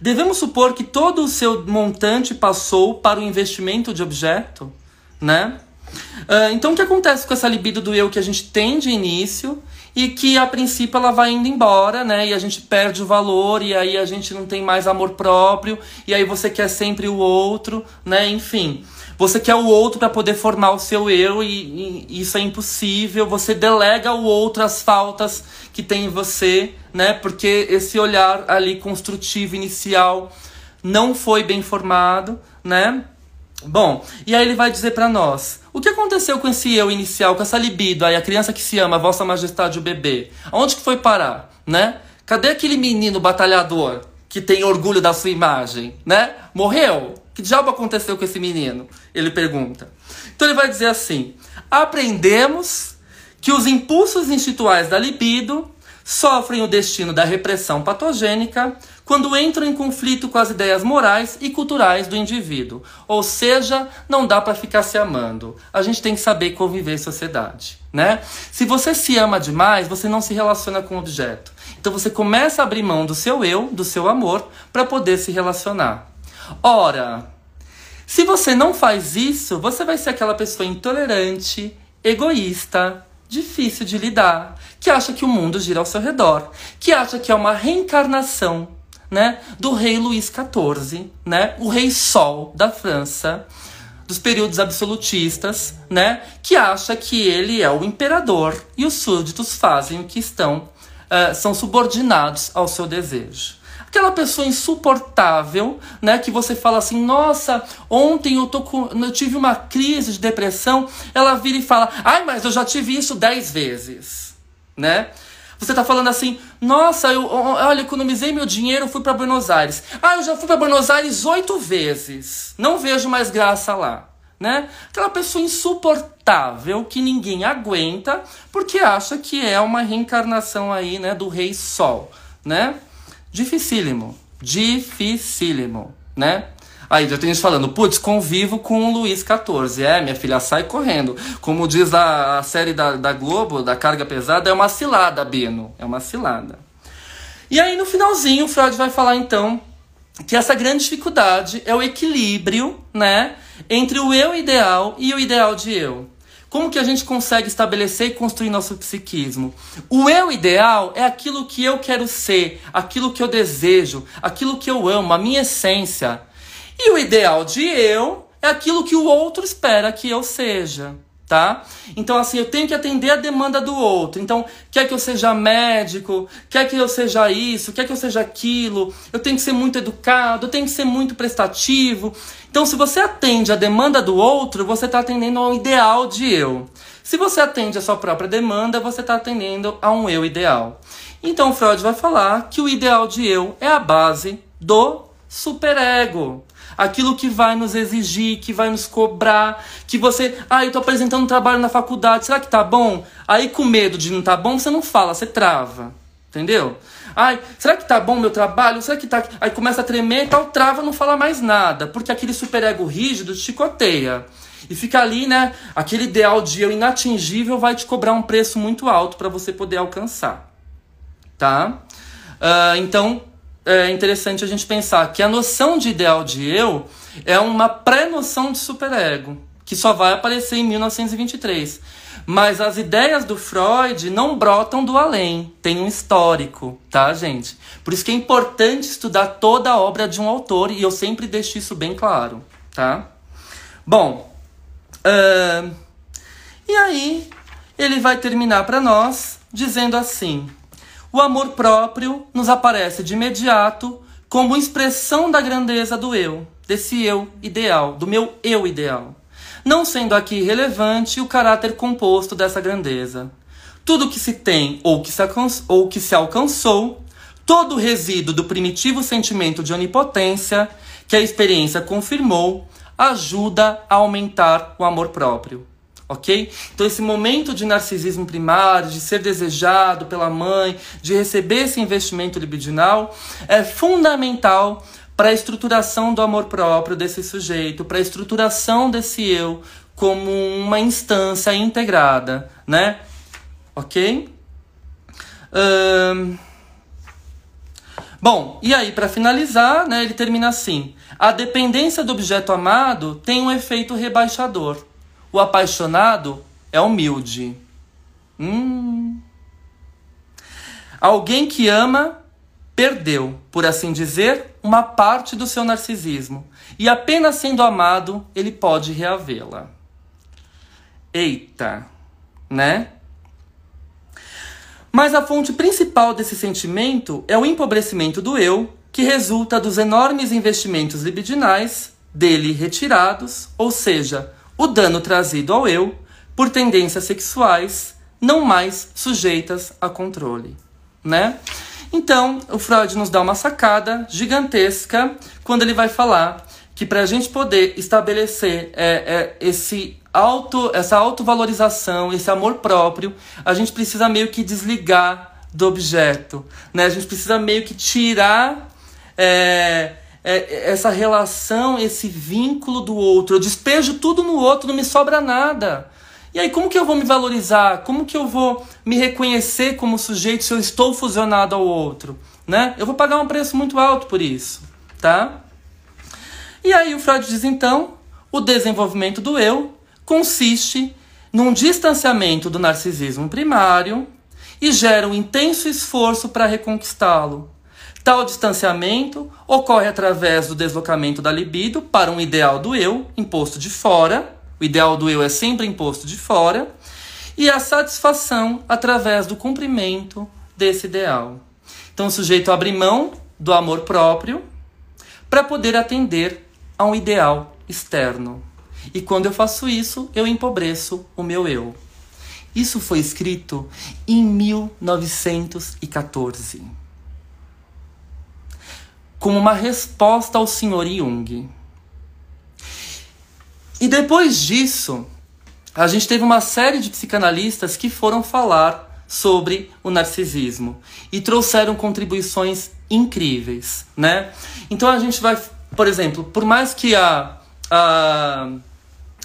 Devemos supor que todo o seu montante passou para o investimento de objeto, né? Uh, então, o que acontece com essa libido do eu que a gente tem de início e que a princípio ela vai indo embora, né? E a gente perde o valor e aí a gente não tem mais amor próprio e aí você quer sempre o outro, né? Enfim. Você quer o outro para poder formar o seu eu e, e, isso é impossível. Você delega o outro as faltas que tem em você, né? Porque esse olhar ali construtivo inicial não foi bem formado, né? Bom, e aí ele vai dizer para nós: o que aconteceu com esse eu inicial, com essa libido aí, a criança que se ama, Vossa Majestade o bebê? Aonde que foi parar, né? Cadê aquele menino batalhador que tem orgulho da sua imagem, né? Morreu? Que diabo aconteceu com esse menino? Ele pergunta. Então ele vai dizer assim: aprendemos que os impulsos instintuais da libido sofrem o destino da repressão patogênica quando entram em conflito com as ideias morais e culturais do indivíduo. Ou seja, não dá para ficar se amando. A gente tem que saber conviver em sociedade, né? Se você se ama demais, você não se relaciona com o objeto. Então você começa a abrir mão do seu eu, do seu amor, para poder se relacionar. Ora, se você não faz isso, você vai ser aquela pessoa intolerante, egoísta, difícil de lidar, que acha que o mundo gira ao seu redor, que acha que é uma reencarnação, né, do rei Luís XIV, né, o rei Sol da França, dos períodos absolutistas, né? Que acha que ele é o imperador e os súditos fazem o que estão, uh, são subordinados ao seu desejo. Aquela pessoa insuportável, né? Que você fala assim, nossa, ontem eu, tô com, eu tive uma crise de depressão. Ela vira e fala, ai, mas eu já tive isso dez vezes, né? Você tá falando assim, nossa, eu, olha, economizei meu dinheiro, fui para Buenos Aires. Ah, eu já fui para Buenos Aires oito vezes. Não vejo mais graça lá. Né? Aquela pessoa insuportável que ninguém aguenta porque acha que é uma reencarnação aí, né, do rei Sol, né? Dificílimo, dificílimo, né? Aí já tem gente falando, putz, convivo com o Luiz XIV. É, minha filha, sai correndo. Como diz a, a série da, da Globo, da carga pesada, é uma cilada, Bino. É uma cilada. E aí no finalzinho, o Freud vai falar então que essa grande dificuldade é o equilíbrio, né, entre o eu ideal e o ideal de eu. Como que a gente consegue estabelecer e construir nosso psiquismo? O eu ideal é aquilo que eu quero ser, aquilo que eu desejo, aquilo que eu amo, a minha essência. E o ideal de eu é aquilo que o outro espera que eu seja, tá? Então, assim, eu tenho que atender a demanda do outro. Então, quer que eu seja médico, quer que eu seja isso, quer que eu seja aquilo, eu tenho que ser muito educado, eu tenho que ser muito prestativo. Então, se você atende a demanda do outro, você está atendendo ao ideal de eu. Se você atende a sua própria demanda, você está atendendo a um eu ideal. Então, Freud vai falar que o ideal de eu é a base do superego aquilo que vai nos exigir, que vai nos cobrar, que você, ah, eu tô apresentando um trabalho na faculdade, será que tá bom? Aí com medo de não tá bom, você não fala, você trava. Entendeu? Ai, será que tá bom meu trabalho? Será que tá. Aí começa a tremer e tal, trava, não fala mais nada. Porque aquele superego rígido te chicoteia. E fica ali, né? Aquele ideal de eu inatingível vai te cobrar um preço muito alto para você poder alcançar. Tá? Uh, então, é interessante a gente pensar que a noção de ideal de eu é uma pré-noção de superego, que só vai aparecer em 1923. Mas as ideias do Freud não brotam do além, tem um histórico, tá, gente? Por isso que é importante estudar toda a obra de um autor e eu sempre deixo isso bem claro, tá? Bom, uh, e aí ele vai terminar para nós dizendo assim: o amor próprio nos aparece de imediato como expressão da grandeza do eu, desse eu ideal, do meu eu ideal. Não sendo aqui relevante o caráter composto dessa grandeza. Tudo que se tem ou que se, ou que se alcançou, todo o resíduo do primitivo sentimento de onipotência que a experiência confirmou, ajuda a aumentar o amor próprio ok? Então, esse momento de narcisismo primário, de ser desejado pela mãe, de receber esse investimento libidinal, é fundamental para a estruturação do amor próprio desse sujeito, para a estruturação desse eu como uma instância integrada, né? Ok? Bom, e aí, para finalizar, né, ele termina assim: a dependência do objeto amado tem um efeito rebaixador. O apaixonado é humilde. Hum. Alguém que ama perdeu, por assim dizer, uma parte do seu narcisismo. E apenas sendo amado, ele pode reavê-la. Eita, né? Mas a fonte principal desse sentimento é o empobrecimento do eu, que resulta dos enormes investimentos libidinais dele retirados, ou seja, o dano trazido ao eu por tendências sexuais não mais sujeitas a controle, né? Então, o Freud nos dá uma sacada gigantesca quando ele vai falar que para a gente poder estabelecer é, é, esse auto, essa autovalorização, esse amor próprio, a gente precisa meio que desligar do objeto, né? A gente precisa meio que tirar é, é, essa relação, esse vínculo do outro. Eu despejo tudo no outro, não me sobra nada. E aí, como que eu vou me valorizar? Como que eu vou me reconhecer como sujeito se eu estou fusionado ao outro? Né? Eu vou pagar um preço muito alto por isso, tá? E aí o Freud diz então, o desenvolvimento do eu consiste num distanciamento do narcisismo primário e gera um intenso esforço para reconquistá-lo, Tal distanciamento ocorre através do deslocamento da libido para um ideal do eu imposto de fora. O ideal do eu é sempre imposto de fora. E a satisfação através do cumprimento desse ideal. Então o sujeito abre mão do amor próprio para poder atender a um ideal externo. E quando eu faço isso, eu empobreço o meu eu. Isso foi escrito em 1914. Como uma resposta ao Sr. Jung. E depois disso, a gente teve uma série de psicanalistas que foram falar sobre o narcisismo e trouxeram contribuições incríveis, né? Então a gente vai, por exemplo, por mais que a, a,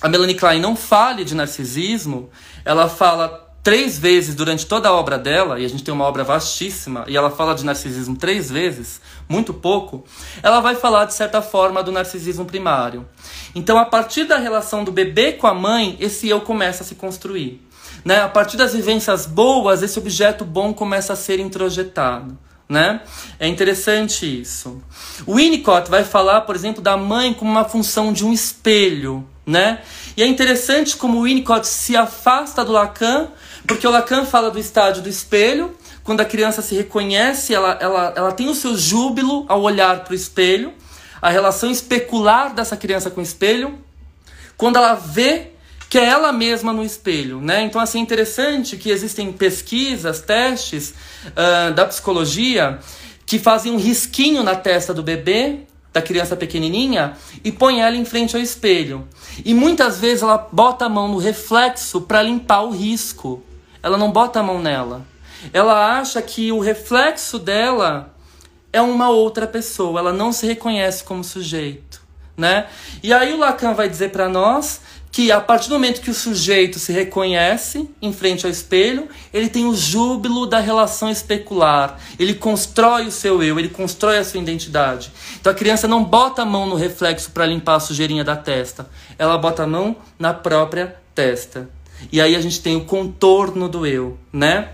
a Melanie Klein não fale de narcisismo, ela fala três vezes durante toda a obra dela, e a gente tem uma obra vastíssima, e ela fala de narcisismo três vezes, muito pouco, ela vai falar, de certa forma, do narcisismo primário. Então, a partir da relação do bebê com a mãe, esse eu começa a se construir. Né? A partir das vivências boas, esse objeto bom começa a ser introjetado né? É interessante isso. O Winnicott vai falar, por exemplo, da mãe como uma função de um espelho, né? E é interessante como o Winnicott se afasta do Lacan, porque o Lacan fala do estádio do espelho, quando a criança se reconhece, ela, ela, ela tem o seu júbilo ao olhar para o espelho, a relação especular dessa criança com o espelho, quando ela vê que é ela mesma no espelho, né? Então, assim, é interessante que existem pesquisas, testes uh, da psicologia que fazem um risquinho na testa do bebê, da criança pequenininha, e põe ela em frente ao espelho. E muitas vezes ela bota a mão no reflexo para limpar o risco. Ela não bota a mão nela. Ela acha que o reflexo dela é uma outra pessoa, ela não se reconhece como sujeito, né? E aí o Lacan vai dizer para nós que a partir do momento que o sujeito se reconhece em frente ao espelho, ele tem o júbilo da relação especular. Ele constrói o seu eu, ele constrói a sua identidade. Então a criança não bota a mão no reflexo para limpar a sujeirinha da testa, ela bota a mão na própria testa. E aí a gente tem o contorno do eu, né?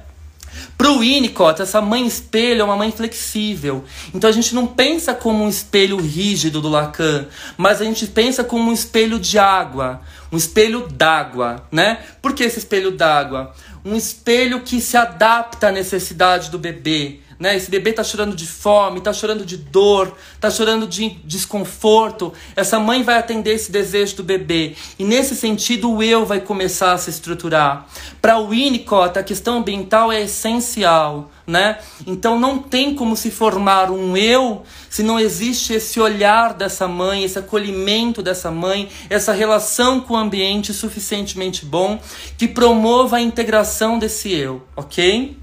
Para o Winnicott, essa mãe espelho é uma mãe flexível. Então a gente não pensa como um espelho rígido do Lacan, mas a gente pensa como um espelho de água, um espelho d'água, né? Por que esse espelho d'água? Um espelho que se adapta à necessidade do bebê, né? Esse bebê está chorando de fome, está chorando de dor, está chorando de desconforto. Essa mãe vai atender esse desejo do bebê. E nesse sentido, o eu vai começar a se estruturar. Para o Winnicott, a questão ambiental é essencial. Né? Então não tem como se formar um eu se não existe esse olhar dessa mãe, esse acolhimento dessa mãe, essa relação com o ambiente suficientemente bom que promova a integração desse eu, ok?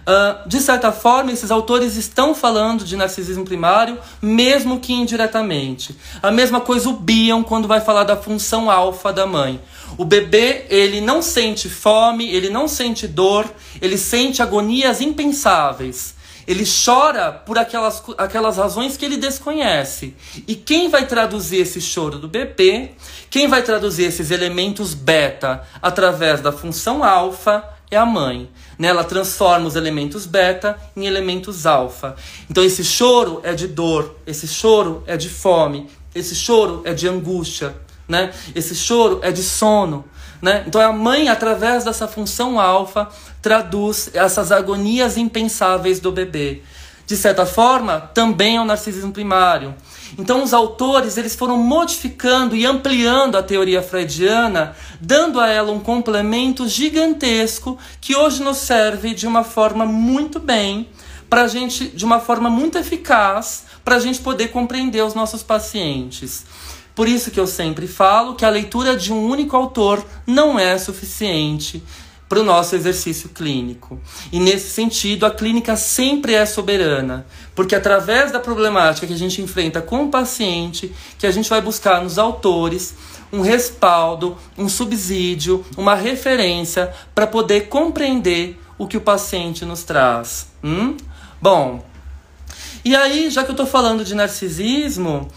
Uh, de certa forma, esses autores estão falando de narcisismo primário, mesmo que indiretamente. A mesma coisa o Bion quando vai falar da função alfa da mãe. O bebê, ele não sente fome, ele não sente dor, ele sente agonias impensáveis. Ele chora por aquelas, aquelas razões que ele desconhece. E quem vai traduzir esse choro do bebê, quem vai traduzir esses elementos beta através da função alfa, é a mãe. Né? Ela transforma os elementos beta em elementos alfa. Então esse choro é de dor, esse choro é de fome, esse choro é de angústia, né? Esse choro é de sono, né? Então a mãe através dessa função alfa traduz essas agonias impensáveis do bebê. De certa forma, também é o narcisismo primário. Então os autores eles foram modificando e ampliando a teoria freudiana, dando a ela um complemento gigantesco que hoje nos serve de uma forma muito bem, para gente, de uma forma muito eficaz, para a gente poder compreender os nossos pacientes. Por isso que eu sempre falo que a leitura de um único autor não é suficiente para o nosso exercício clínico. E nesse sentido, a clínica sempre é soberana, porque através da problemática que a gente enfrenta com o paciente, que a gente vai buscar nos autores um respaldo, um subsídio, uma referência para poder compreender o que o paciente nos traz. Hum? Bom, e aí, já que eu estou falando de narcisismo,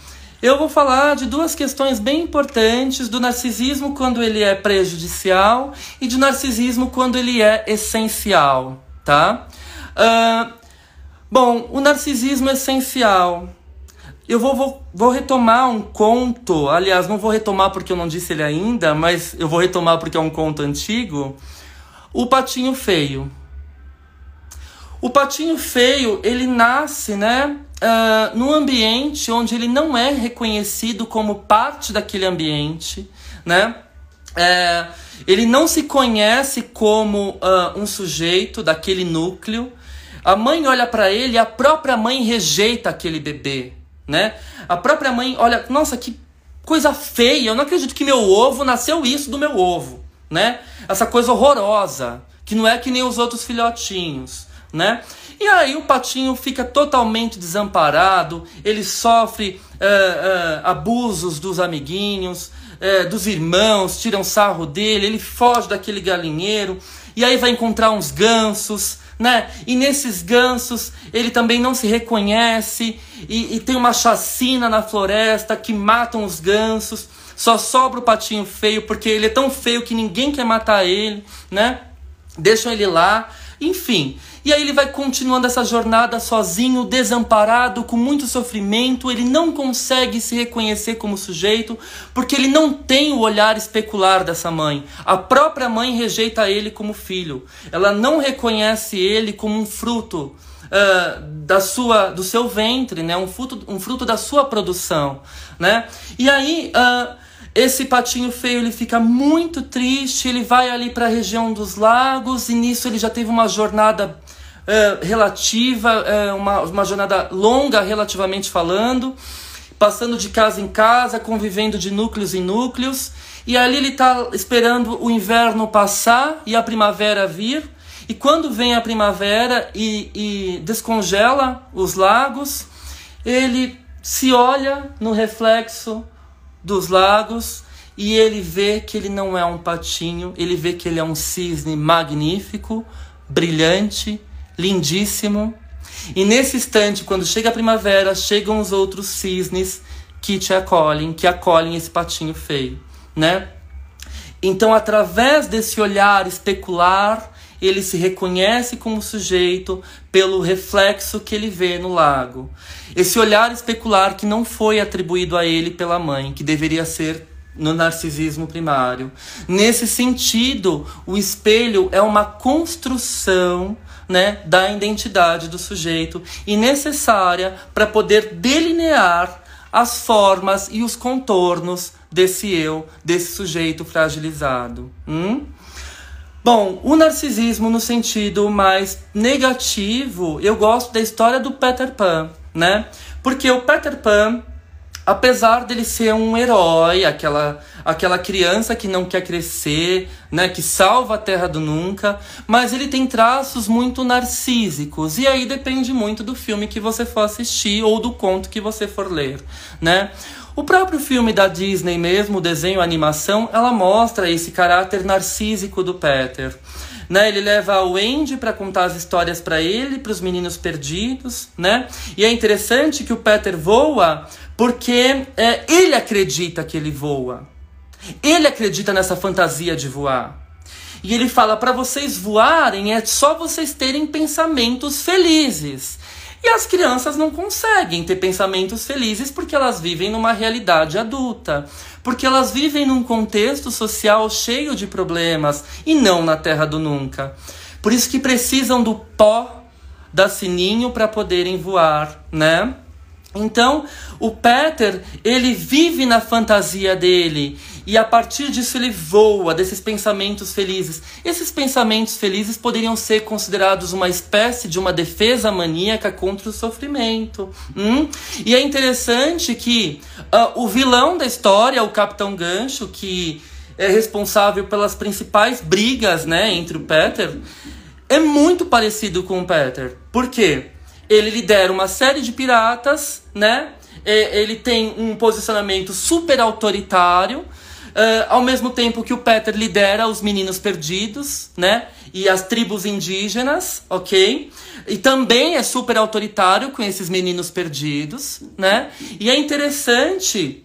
eu vou falar de duas questões bem importantes do narcisismo quando ele é prejudicial e de narcisismo quando ele é essencial, tá? Uh, Bom, o narcisismo essencial. Eu vou, vou, vou retomar um conto, aliás, não vou retomar porque eu não disse ele ainda, mas eu vou retomar porque é um conto antigo. O Patinho Feio. O Patinho Feio, ele nasce, né, uh, num ambiente onde ele não é reconhecido como parte daquele ambiente, né? É, ele não se conhece como uh, um sujeito daquele núcleo. A mãe olha para ele, a própria mãe rejeita aquele bebê, né? A própria mãe olha, nossa, que coisa feia, eu não acredito que meu ovo nasceu isso do meu ovo, né? Essa coisa horrorosa, que não é que nem os outros filhotinhos, né? E aí o patinho fica totalmente desamparado, ele sofre uh, uh, abusos dos amiguinhos, uh, dos irmãos, tiram sarro dele, ele foge daquele galinheiro, e aí vai encontrar uns gansos, né? E nesses gansos ele também não se reconhece e, e, tem uma chacina na floresta que matam os gansos. Só sobra o patinho feio porque ele é tão feio que ninguém quer matar ele, né? Deixam ele lá, enfim. E aí ele vai continuando essa jornada sozinho, desamparado, com muito sofrimento. Ele não consegue se reconhecer como sujeito porque ele não tem o olhar especular dessa mãe. A própria mãe rejeita ele como filho. Ela não reconhece ele como um fruto. Uh, da sua, do seu ventre, né? um, fruto, um fruto da sua produção. Né? E aí, uh, esse patinho feio ele fica muito triste, ele vai ali para a região dos lagos e nisso ele já teve uma jornada uh, relativa, uh, uma, uma jornada longa relativamente falando, passando de casa em casa, convivendo de núcleos em núcleos. E ali ele está esperando o inverno passar e a primavera vir. E quando vem a primavera e, e descongela os lagos, ele se olha no reflexo dos lagos e ele vê que ele não é um patinho, ele vê que ele é um cisne magnífico, brilhante, lindíssimo. E nesse instante, quando chega a primavera, chegam os outros cisnes que te acolhem, que acolhem esse patinho feio, né? Então, através desse olhar especular, ele se reconhece como sujeito pelo reflexo que ele vê no lago. Esse olhar especular que não foi atribuído a ele pela mãe, que deveria ser no narcisismo primário. Nesse sentido, o espelho é uma construção né, da identidade do sujeito e necessária para poder delinear as formas e os contornos desse eu, desse sujeito fragilizado. Hum? Bom, o narcisismo no sentido mais negativo, eu gosto da história do Peter Pan, né? Porque o Peter Pan apesar dele ser um herói, aquela aquela criança que não quer crescer, né, que salva a Terra do nunca, mas ele tem traços muito narcísicos. E aí depende muito do filme que você for assistir ou do conto que você for ler, né? O próprio filme da Disney mesmo, o desenho, a animação, ela mostra esse caráter narcísico do Peter. Né? Ele leva o Andy para contar as histórias para ele, para os meninos perdidos, né? E é interessante que o Peter voa porque é, ele acredita que ele voa. Ele acredita nessa fantasia de voar. E ele fala: para vocês voarem é só vocês terem pensamentos felizes. E as crianças não conseguem ter pensamentos felizes porque elas vivem numa realidade adulta, porque elas vivem num contexto social cheio de problemas e não na terra do nunca. Por isso que precisam do pó da sininho para poderem voar, né? Então, o Peter, ele vive na fantasia dele e a partir disso ele voa desses pensamentos felizes. Esses pensamentos felizes poderiam ser considerados uma espécie de uma defesa maníaca contra o sofrimento. Hum? E é interessante que uh, o vilão da história, o Capitão Gancho, que é responsável pelas principais brigas né, entre o Peter, é muito parecido com o Peter. Por quê? ele lidera uma série de piratas, né? Ele tem um posicionamento super autoritário, uh, ao mesmo tempo que o Peter lidera os meninos perdidos, né? E as tribos indígenas, ok? E também é super autoritário com esses meninos perdidos, né? E é interessante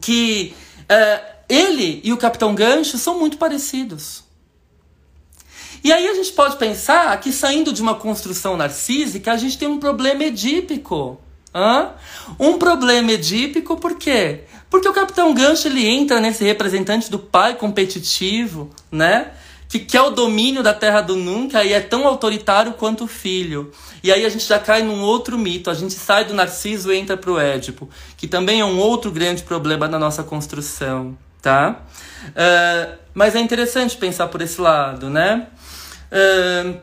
que uh, ele e o Capitão Gancho são muito parecidos. E aí a gente pode pensar que saindo de uma construção narcísica, a gente tem um problema edípico. Hã? Um problema edípico por quê? Porque o Capitão Gancho ele entra nesse representante do pai competitivo, né? Que quer o domínio da terra do nunca e é tão autoritário quanto o filho. E aí a gente já cai num outro mito, a gente sai do Narciso e entra pro Édipo, que também é um outro grande problema da nossa construção, tá? Uh, mas é interessante pensar por esse lado, né? Uh,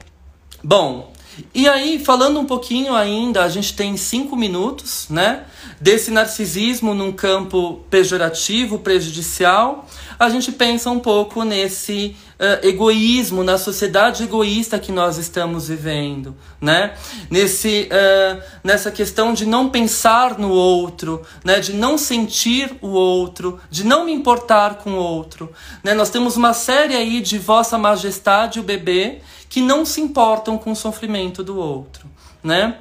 bom, e aí, falando um pouquinho ainda, a gente tem cinco minutos, né? Desse narcisismo num campo pejorativo, prejudicial, a gente pensa um pouco nesse uh, egoísmo, na sociedade egoísta que nós estamos vivendo, né? Nesse, uh, nessa questão de não pensar no outro, né? De não sentir o outro, de não me importar com o outro, né? Nós temos uma série aí de Vossa Majestade o Bebê que não se importam com o sofrimento do outro, né?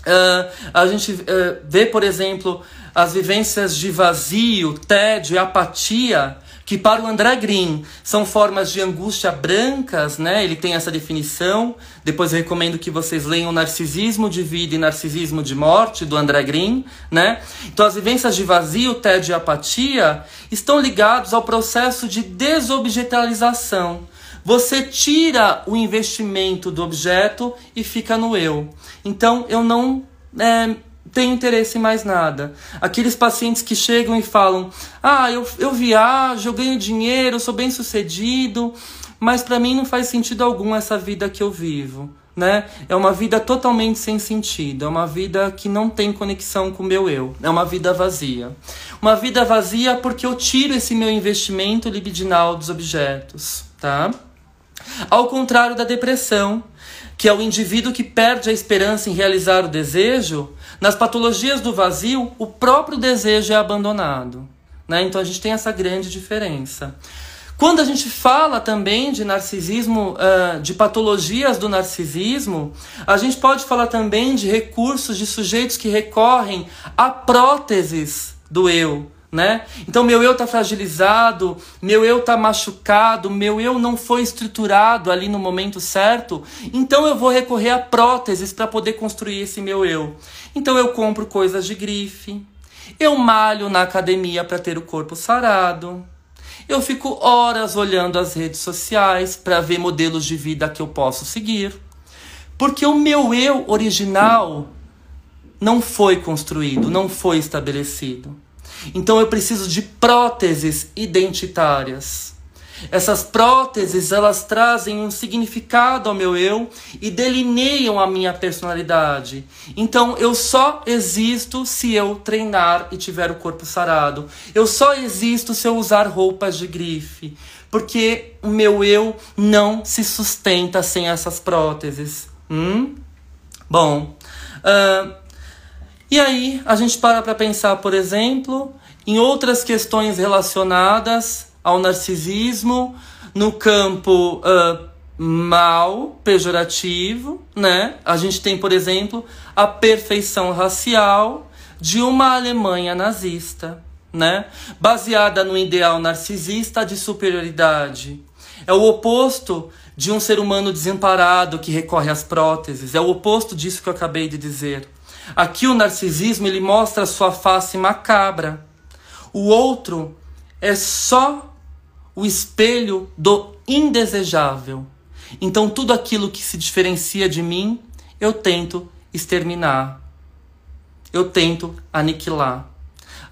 Uh, a gente uh, vê, por exemplo, as vivências de vazio, tédio e apatia, que para o André Green são formas de angústia brancas, né? Ele tem essa definição. Depois eu recomendo que vocês leiam Narcisismo de Vida e Narcisismo de Morte, do André Green, né? Então as vivências de vazio, tédio e apatia estão ligados ao processo de desobjetalização você tira o investimento do objeto e fica no eu. Então eu não é, tenho interesse em mais nada. Aqueles pacientes que chegam e falam: Ah, eu, eu viajo, eu ganho dinheiro, eu sou bem sucedido, mas para mim não faz sentido algum essa vida que eu vivo. Né? É uma vida totalmente sem sentido, é uma vida que não tem conexão com o meu eu, é uma vida vazia. Uma vida vazia porque eu tiro esse meu investimento libidinal dos objetos, tá? Ao contrário da depressão, que é o indivíduo que perde a esperança em realizar o desejo, nas patologias do vazio, o próprio desejo é abandonado. Né? Então a gente tem essa grande diferença. Quando a gente fala também de narcisismo, uh, de patologias do narcisismo, a gente pode falar também de recursos de sujeitos que recorrem a próteses do eu, né? Então meu eu tá fragilizado, meu eu tá machucado, meu eu não foi estruturado ali no momento certo, então eu vou recorrer a próteses para poder construir esse meu eu. Então eu compro coisas de grife, eu malho na academia para ter o corpo sarado. Eu fico horas olhando as redes sociais para ver modelos de vida que eu posso seguir. Porque o meu eu original não foi construído, não foi estabelecido. Então eu preciso de próteses identitárias. Essas próteses, elas trazem um significado ao meu eu e delineiam a minha personalidade. Então eu só existo se eu treinar e tiver o corpo sarado. Eu só existo se eu usar roupas de grife, porque o meu eu não se sustenta sem essas próteses. Hum? Bom, uh, e aí a gente para para pensar, por exemplo, em outras questões relacionadas ao narcisismo no campo uh, mal, pejorativo, né? A gente tem, por exemplo, a perfeição racial de uma Alemanha nazista, né? Baseada no ideal narcisista de superioridade. É o oposto de um ser humano desamparado que recorre às próteses. É o oposto disso que eu acabei de dizer. Aqui o narcisismo ele mostra sua face macabra. O outro é só o espelho do indesejável. Então tudo aquilo que se diferencia de mim, eu tento exterminar. Eu tento aniquilar.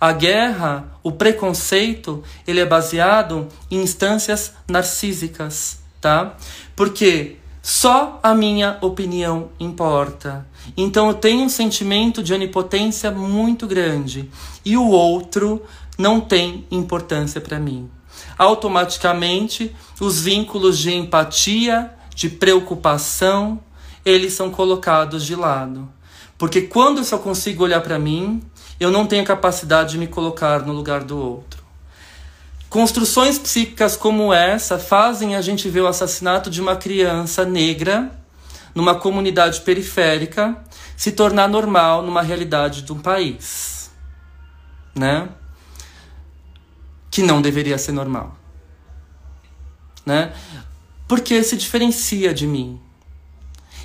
A guerra, o preconceito, ele é baseado em instâncias narcísicas, tá? Porque só a minha opinião importa. Então eu tenho um sentimento de onipotência muito grande e o outro não tem importância para mim. Automaticamente, os vínculos de empatia, de preocupação, eles são colocados de lado. Porque quando eu só consigo olhar para mim, eu não tenho capacidade de me colocar no lugar do outro. Construções psíquicas como essa fazem a gente ver o assassinato de uma criança negra numa comunidade periférica se tornar normal numa realidade de um país, né? Que não deveria ser normal, né? porque se diferencia de mim.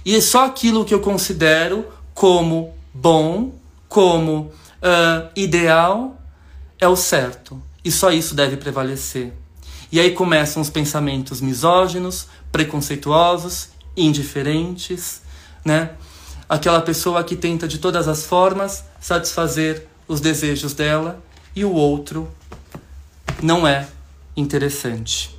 E é só aquilo que eu considero como bom, como uh, ideal, é o certo. E só isso deve prevalecer. E aí começam os pensamentos misóginos, preconceituosos, indiferentes, né? Aquela pessoa que tenta de todas as formas satisfazer os desejos dela e o outro não é interessante.